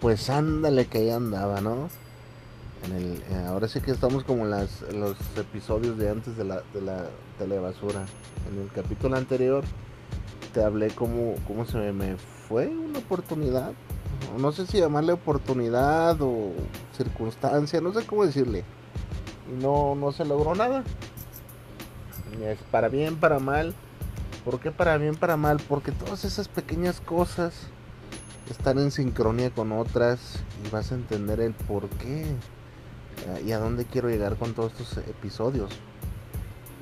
Pues ándale que ahí andaba, ¿no? En el, eh, ahora sí que estamos como en, las, los episodios de antes de la, de telebasura. En el capítulo anterior te hablé cómo, cómo se me fue una oportunidad. No sé si llamarle oportunidad o circunstancia, no sé cómo decirle. Y no, no se logró nada. Es para bien, para mal. ¿Por qué para bien, para mal? Porque todas esas pequeñas cosas están en sincronía con otras y vas a entender el por qué eh, y a dónde quiero llegar con todos estos episodios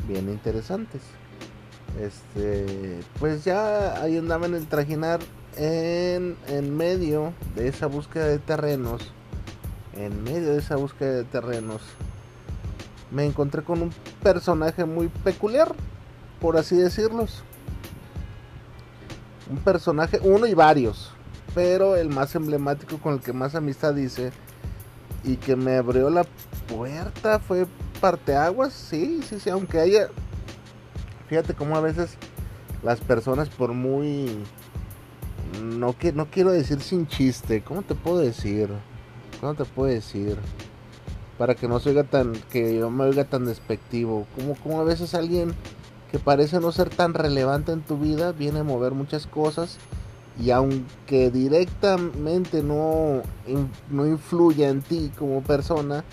bien interesantes. Este, pues ya ahí andaba en el trajinar en, en medio de esa búsqueda de terrenos. En medio de esa búsqueda de terrenos, me encontré con un personaje muy peculiar, por así decirlos. Un personaje, uno y varios, pero el más emblemático con el que más amistad hice y que me abrió la puerta fue parteaguas, sí, sí, sí, aunque haya, fíjate cómo a veces las personas por muy, no, que, no quiero decir sin chiste, ¿cómo te puedo decir? ¿Cómo te puedo decir? Para que no se oiga tan, que yo me oiga tan despectivo, como, como a veces alguien que parece no ser tan relevante en tu vida viene a mover muchas cosas y aunque directamente no, no influye en ti como persona,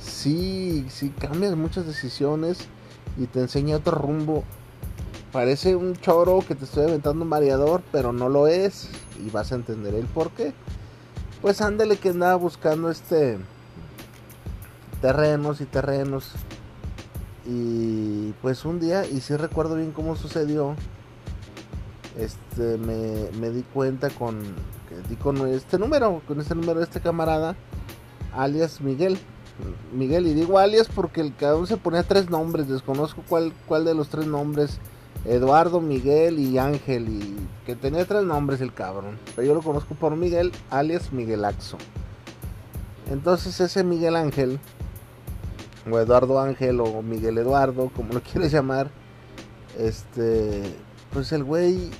sí, sí cambias muchas decisiones y te enseña otro rumbo. Parece un choro que te estoy aventando un mareador, pero no lo es y vas a entender el por qué. Pues ándale que andaba buscando este terrenos y terrenos. Y pues un día, y sí recuerdo bien cómo sucedió, este me, me di cuenta con, di con este número, con este número de este camarada, alias Miguel. Miguel, y digo alias porque el cabrón se ponía tres nombres, desconozco cuál, cuál de los tres nombres, Eduardo, Miguel y Ángel, y que tenía tres nombres el cabrón, pero yo lo conozco por Miguel, alias Miguel Axo. Entonces ese Miguel Ángel, o Eduardo Ángel, o Miguel Eduardo, como lo quieres llamar, este, pues el güey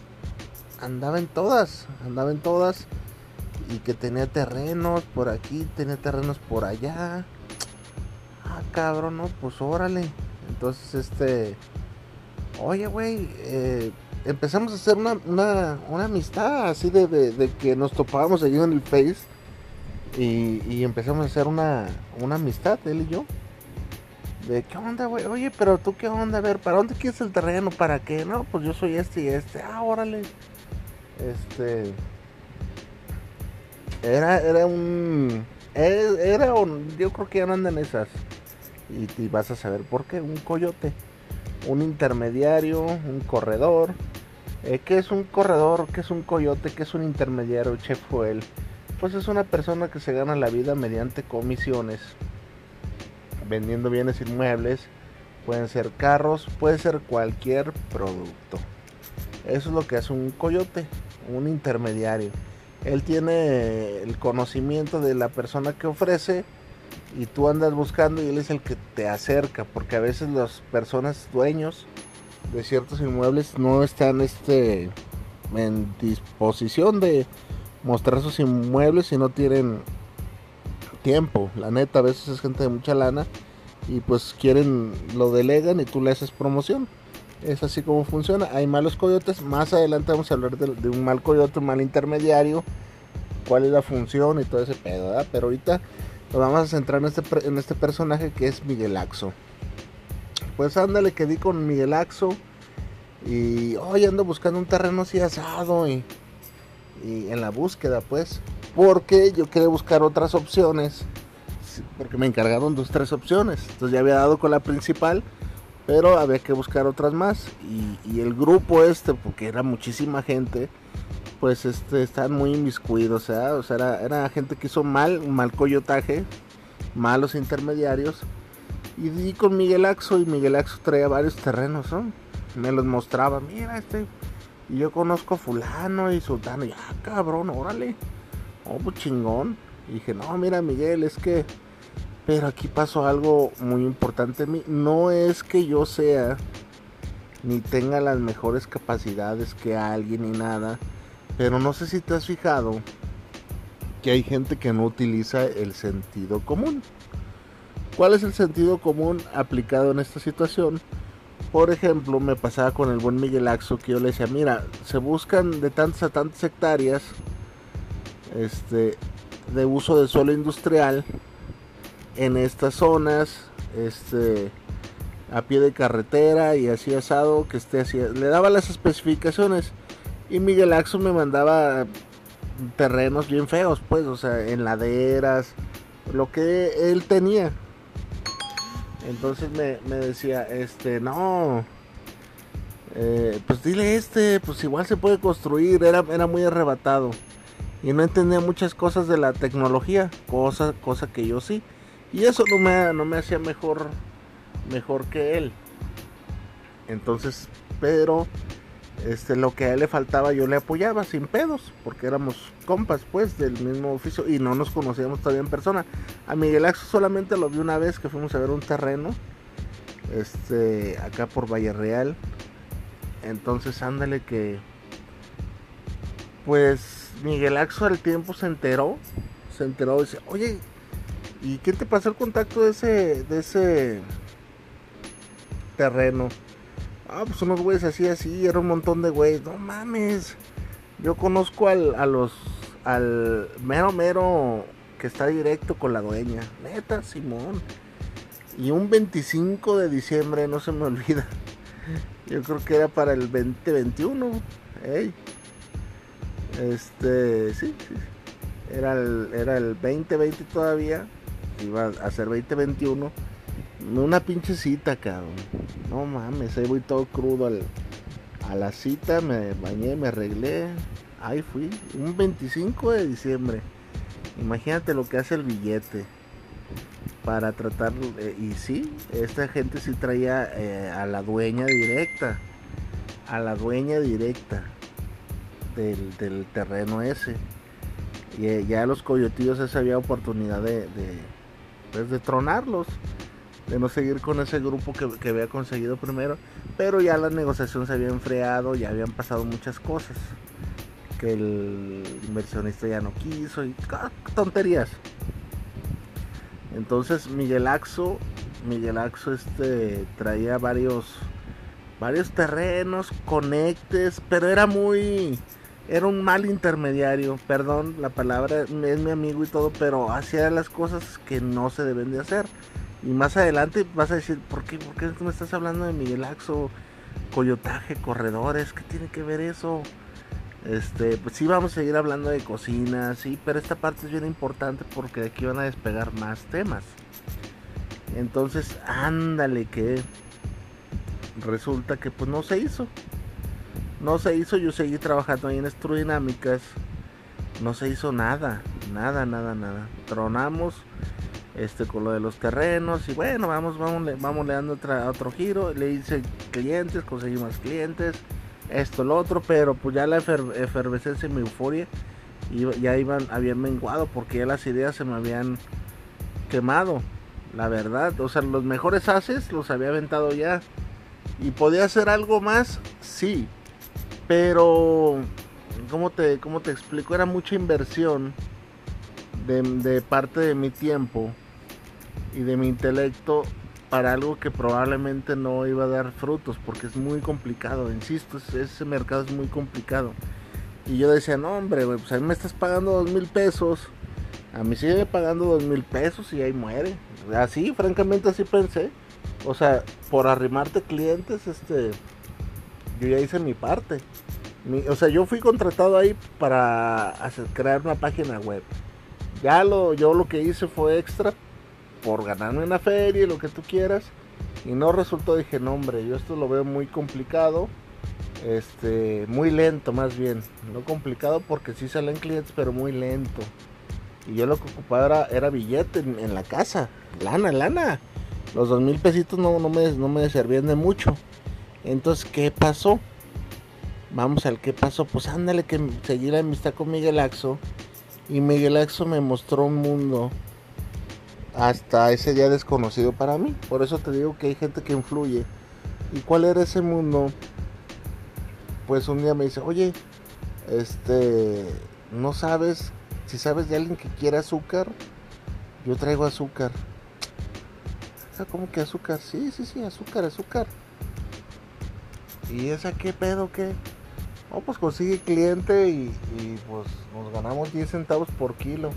andaba en todas, andaba en todas y que tenía terrenos por aquí, tenía terrenos por allá. Ah, cabrón, no, pues órale. Entonces, este, oye, güey, eh, empezamos a hacer una, una, una amistad así de, de, que nos topábamos allí en el Face y, y empezamos a hacer una, una amistad, él y yo. De qué onda, güey. Oye, pero tú qué onda, a ver, ¿para dónde quieres el terreno? ¿Para qué? No, pues yo soy este y este. Ah, órale. Este. Era, era un. Era un. Yo creo que ya no andan esas. Y, vas a saber por qué. Un coyote. Un intermediario. Un corredor. Eh, ¿Qué es un corredor? ¿Qué es un coyote? ¿Qué es un intermediario? Chef Joel. Pues es una persona que se gana la vida mediante comisiones vendiendo bienes inmuebles, pueden ser carros, puede ser cualquier producto. Eso es lo que hace un coyote, un intermediario. Él tiene el conocimiento de la persona que ofrece y tú andas buscando y él es el que te acerca, porque a veces las personas dueños de ciertos inmuebles no están este en disposición de mostrar sus inmuebles y no tienen tiempo. La neta, a veces es gente de mucha lana y pues quieren, lo delegan y tú le haces promoción. Es así como funciona. Hay malos coyotes. Más adelante vamos a hablar de, un mal coyote, un mal intermediario. Cuál es la función y todo ese pedo. Pero ahorita nos vamos a centrar en este, en este personaje que es Miguel Axo. Pues ándale, que di con Miguel Axo. Y hoy ando buscando un terreno así asado. Y, y en la búsqueda, pues. Porque yo quería buscar otras opciones. Porque me encargaron dos, tres opciones. Entonces ya había dado con la principal pero había que buscar otras más y, el grupo este porque era muchísima gente pues este están muy inmiscuidos o sea, era, era, gente que hizo mal mal coyotaje malos intermediarios y di con Miguel Axo y Miguel Axo traía varios terrenos ¿no? me los mostraba mira este y yo conozco a fulano y sultano y ah cabrón órale oh pues chingón y dije no mira Miguel es que pero aquí pasó algo muy importante en mí. No es que yo sea ni tenga las mejores capacidades que alguien ni nada. Pero no sé si te has fijado que hay gente que no utiliza el sentido común. ¿Cuál es el sentido común aplicado en esta situación? Por ejemplo, me pasaba con el buen Miguel Axo que yo le decía, mira, se buscan de tantas a tantas hectáreas este, de uso de suelo industrial en estas zonas, este, a pie de carretera y así asado, que esté así. Le daba las especificaciones y Miguel Axo me mandaba terrenos bien feos, pues, o sea, en laderas, lo que él tenía. Entonces me, decía, este, no, eh, pues dile este, pues igual se puede construir, era, era muy arrebatado. Y no entendía muchas cosas de la tecnología, cosa, cosa que yo sí. Y eso no me, no me hacía mejor, mejor que él. Entonces, pero este, lo que a él le faltaba yo le apoyaba sin pedos, porque éramos compas pues del mismo oficio y no nos conocíamos todavía en persona. A Miguel Axo solamente lo vi una vez que fuimos a ver un terreno, este, acá por Valle Real. Entonces ándale que, pues Miguel Axo al tiempo se enteró, se enteró y dice, oye, ¿Y quién te pasó el contacto de ese, de ese terreno? Ah, pues unos güeyes así, así, era un montón de güeyes. No mames. Yo conozco al, a los, al mero mero que está directo con la dueña. Neta, Simón. Y un 25 de diciembre, no se me olvida. Yo creo que era para el 2021. Ey. Este, sí. Era el, era el 2020 todavía iba a ser 2021. Una pinche cita, cabrón. No mames, ahí voy todo crudo a la cita, me bañé, me arreglé. Ahí fui, un 25 de diciembre. Imagínate lo que hace el billete para tratar. Eh, y sí, esta gente sí traía eh, a la dueña directa. A la dueña directa del, terreno ese. Y eh, ya los coyotillos esa había oportunidad de pues, de tronarlos, de no seguir con ese grupo que, había conseguido primero, pero ya la negociación se había enfriado, ya habían pasado muchas cosas, que el inversionista ya no quiso y tonterías. Entonces Miguel Axo, Miguel Axo este traía varios varios terrenos, conectes, pero era muy era un mal intermediario, perdón la palabra, es mi amigo y todo, pero hacía las cosas que no se deben de hacer. Y más adelante vas a decir, ¿por qué, ¿por qué me estás hablando de Miguel Axo, coyotaje, corredores? ¿Qué tiene que ver eso? Este, pues sí vamos a seguir hablando de cocina, sí, pero esta parte es bien importante porque de aquí van a despegar más temas. Entonces, ándale que resulta que pues no se hizo. No se hizo, yo seguí trabajando ahí en Estrodinámicas. No se hizo nada, nada, nada, nada. Tronamos este con lo de los terrenos y bueno, vamos, vamos, vamos le dando otra, otro giro. Le hice clientes, conseguí más clientes, esto, lo otro, pero pues ya la efervescencia y mi euforia ya iban, habían menguado porque ya las ideas se me habían quemado. La verdad, o sea, los mejores haces los había aventado ya. ¿Y podía hacer algo más? Sí, pero, ¿cómo te, cómo te explico? Era mucha inversión de, parte de mi tiempo y de mi intelecto para algo que probablemente no iba a dar frutos porque es muy complicado, insisto, ese mercado es muy complicado. Y yo decía, no hombre, pues a mí me estás pagando dos mil pesos, a mí sigue pagando dos mil pesos y ahí muere. Así, francamente así pensé. O sea, por arrimarte clientes, este, yo ya hice mi parte. o sea, yo fui contratado ahí para hacer, crear una página web. Ya lo, yo lo que hice fue extra por ganarme una feria y lo que tú quieras. Y no resultó, dije, no hombre, yo esto lo veo muy complicado. Este, muy lento más bien. No complicado porque sí salen clientes, pero muy lento. Y yo lo que ocupaba era, billete en, la casa. Lana, lana. Los dos mil pesitos no, no, me, no me servían de mucho. Entonces, ¿qué pasó? Vamos al qué pasó. Pues ándale que seguí la amistad con Miguel Axo. Y Miguel Axo me mostró un mundo hasta ese día desconocido para mí. Por eso te digo que hay gente que influye. ¿Y cuál era ese mundo? Pues un día me dice, oye, este, no sabes, si sabes de alguien que quiere azúcar, yo traigo azúcar. Ah, ¿Cómo que azúcar? Sí, sí, sí, azúcar, azúcar. ¿Y esa qué pedo qué? Oh, pues consigue cliente y, pues nos ganamos 10 centavos por kilo.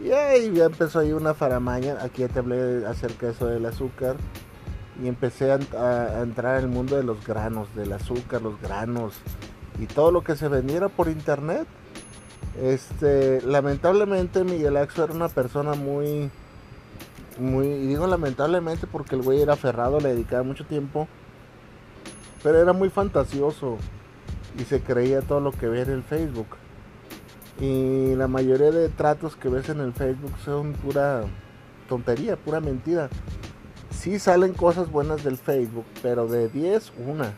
Y ya empezó ahí una faramaña. Aquí ya te hablé acerca de eso del azúcar. Y empecé a, entrar en el mundo de los granos, del azúcar, los granos y todo lo que se vendiera por internet. Este, lamentablemente Miguel Axo era una persona muy, muy, y digo lamentablemente porque el güey era aferrado, le dedicaba mucho tiempo, pero era muy fantasioso y se creía todo lo que veía en el Facebook. Y la mayoría de tratos que ves en el Facebook son pura tontería, pura mentira. Sí salen cosas buenas del Facebook, pero de 10, una.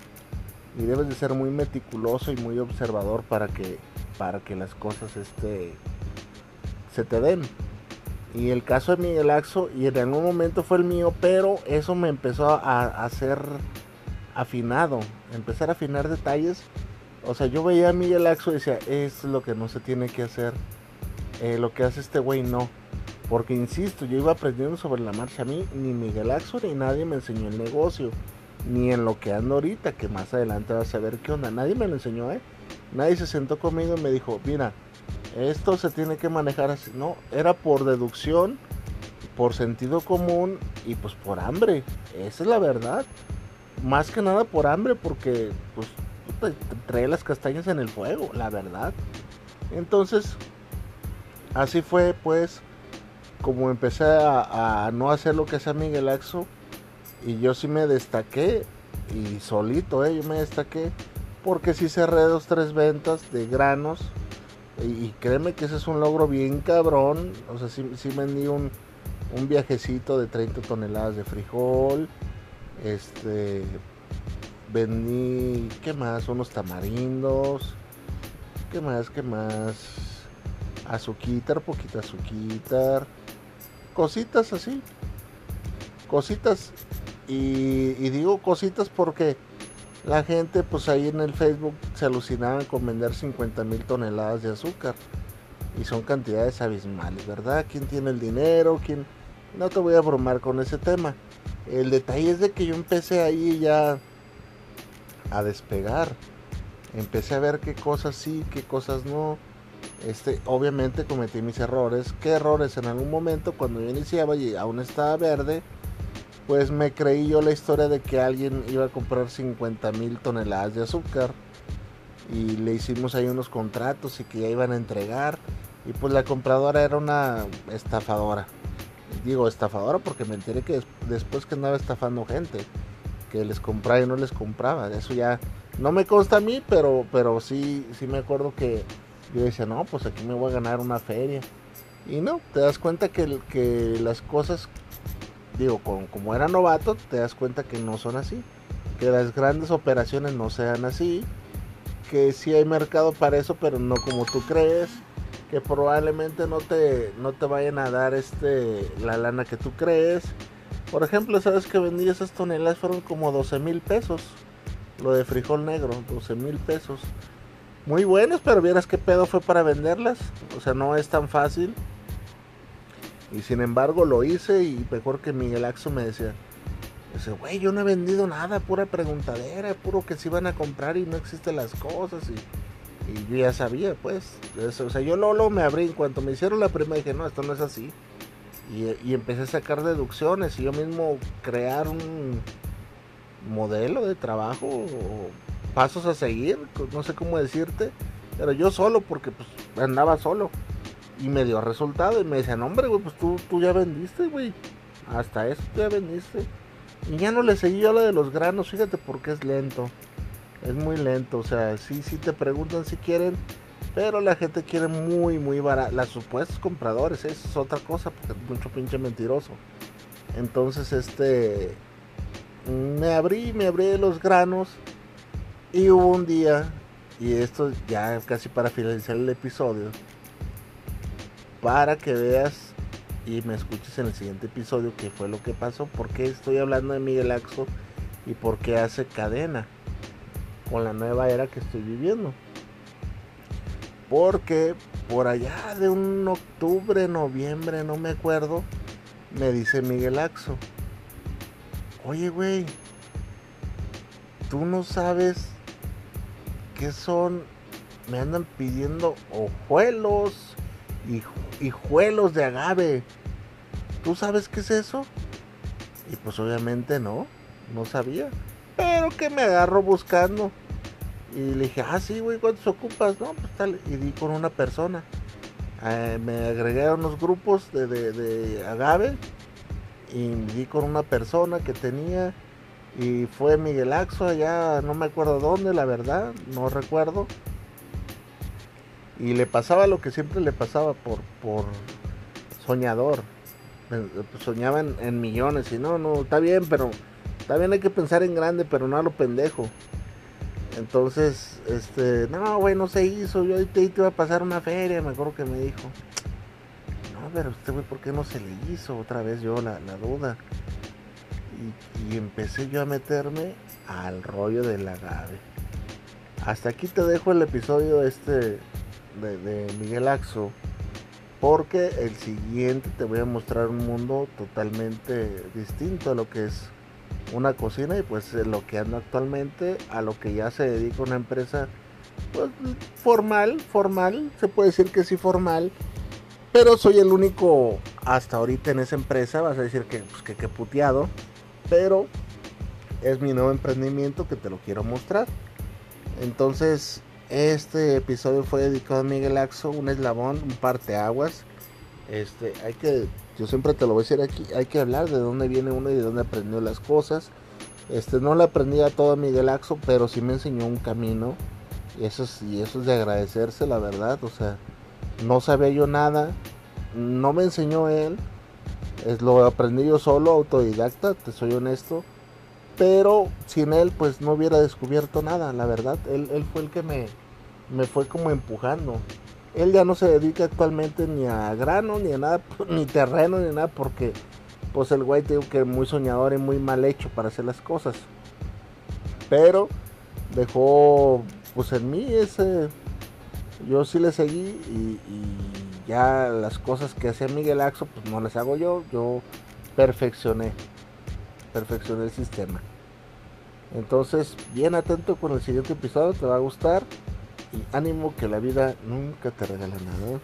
Y debes de ser muy meticuloso y muy observador para que, para que las cosas este, se te den. Y el caso de Miguel Axo, y en algún momento fue el mío, pero eso me empezó a hacer afinado, empezar a afinar detalles o sea, yo veía a Miguel Axo y decía, es lo que no se tiene que hacer. Eh, lo que hace este güey no. Porque insisto, yo iba aprendiendo sobre la marcha. A mí ni Miguel Axo ni nadie me enseñó el negocio. Ni en lo que ando ahorita, que más adelante vas a ver qué onda. Nadie me lo enseñó, ¿eh? Nadie se sentó conmigo y me dijo, mira, esto se tiene que manejar así. No, era por deducción, por sentido común y pues por hambre. Esa es la verdad. Más que nada por hambre, porque pues trae las castañas en el fuego, la verdad. Entonces, así fue pues como empecé a, no hacer lo que hacía Miguel Axo. Y yo sí me destaqué. Y solito, eh, yo me destaqué. Porque sí cerré dos, tres ventas de granos. Y, créeme que ese es un logro bien cabrón. O sea, sí, sí vendí un, un viajecito de 30 toneladas de frijol. Este, vendí, ¿qué más? Unos tamarindos. ¿Qué más? ¿Qué más? Azuquitar, poquita azuquitar. Cositas así. Cositas. Y, digo cositas porque la gente pues ahí en el Facebook se alucinaban con vender 50 mil toneladas de azúcar. Y son cantidades abismales, ¿verdad? ¿Quién tiene el dinero? ¿Quién? No te voy a bromar con ese tema. El detalle es de que yo empecé ahí ya a despegar. Empecé a ver qué cosas sí, qué cosas no. Este, obviamente cometí mis errores. ¿Qué errores? En algún momento cuando yo iniciaba y aún estaba verde, pues me creí yo la historia de que alguien iba a comprar 50 mil toneladas de azúcar y le hicimos ahí unos contratos y que ya iban a entregar y pues la compradora era una estafadora. Digo estafadora porque me enteré que después que andaba estafando gente que les compraba y no les compraba. Eso ya no me consta a mí, pero, pero sí, sí me acuerdo que yo decía, no, pues aquí me voy a ganar una feria. Y no, te das cuenta que, que las cosas, digo, como, era novato, te das cuenta que no son así. Que las grandes operaciones no sean así. Que sí hay mercado para eso, pero no como tú crees. Que probablemente no te, no te vayan a dar este, la lana que tú crees por ejemplo, sabes que vendí esas toneladas fueron como 12 mil pesos. Lo de frijol negro, 12 mil pesos. Muy buenos, pero vieras qué pedo fue para venderlas. O sea, no es tan fácil. Y sin embargo lo hice y mejor que Miguel Axo me decía, Dice, güey, yo no he vendido nada, pura preguntadera, puro que se iban a comprar y no existen las cosas. Y, y yo ya sabía, pues. O sea, yo Lolo me abrí en cuanto me hicieron la primera dije, no, esto no es así. Y, y empecé a sacar deducciones y yo mismo crear un modelo de trabajo o pasos a seguir, no sé cómo decirte, pero yo solo porque pues andaba solo y me dio resultado y me decían, hombre, güey, pues tú, tú ya vendiste, güey, hasta eso tú ya vendiste. Y ya no le seguí yo la de los granos, fíjate porque es lento, es muy lento, o sea, sí, sí te preguntan si quieren, pero la gente quiere muy, muy barato, los supuestos compradores, eso es otra cosa, porque es mucho pinche mentiroso. Entonces, este, me abrí, me abrí los granos y hubo un día, y esto ya casi para finalizar el episodio, para que veas y me escuches en el siguiente episodio qué fue lo que pasó, por qué estoy hablando de Miguel Axo y por qué hace cadena con la nueva era que estoy viviendo. Porque por allá de un octubre, noviembre, no me acuerdo, me dice Miguel Axo, oye güey, tú no sabes son, me andan pidiendo ojuelos y hijuelos de agave. ¿Tú sabes qué es eso? Y pues obviamente no, no sabía. Pero que me agarro buscando. Y le dije, ah, sí, güey, ¿cuántos ocupas? No, pues tal. Y di con una persona. Eh, me agregué a unos grupos de, de, agave. Y di con una persona que tenía y fue Miguel Axo allá, no me acuerdo dónde, la verdad, no recuerdo. Y le pasaba lo que siempre le pasaba por, por soñador. Soñaba en, millones y no, no, está bien, pero también hay que pensar en grande, pero no a lo pendejo. Entonces, este, no, güey, no se hizo. Yo te, te iba a pasar una feria, me acuerdo que me dijo. No, pero usted, güey, ¿por qué no se le hizo otra vez yo la, la duda? y, empecé yo a meterme al rollo del agave. Hasta aquí te dejo el episodio este de, Miguel Axo. Porque el siguiente te voy a mostrar un mundo totalmente distinto a lo que es una cocina y pues lo que ando actualmente a lo que ya se dedica una empresa pues, formal, formal, se puede decir que sí formal, pero soy el único hasta ahorita en esa empresa, vas a decir que pues, que, que puteado, pero es mi nuevo emprendimiento que te lo quiero mostrar. Entonces, este episodio fue dedicado a Miguel Axo, un eslabón, un parteaguas. Este, hay que, yo siempre te lo voy a decir aquí, hay que hablar de dónde viene uno y de dónde aprendió las cosas. Este, no le aprendí a todo a Miguel Axo, pero sí me enseñó un camino. Y eso, es, y eso es de agradecerse, la verdad. O sea, no sabía yo nada, no me enseñó él, es, lo aprendí yo solo, autodidacta, te soy honesto. Pero sin él, pues no hubiera descubierto nada, la verdad. Él, él fue el que me, me fue como empujando. Él ya no se dedica actualmente ni a grano, ni a nada, ni terreno, ni nada, porque pues el güey tengo que muy soñador y muy mal hecho para hacer las cosas. Pero dejó pues en mí ese... Yo sí le seguí y ya las cosas que hacía Miguel Axo, pues no las hago yo, yo perfeccioné, perfeccioné el sistema. Entonces, bien atento con el siguiente episodio, te va a gustar. Y ánimo que la vida nunca te regala nada.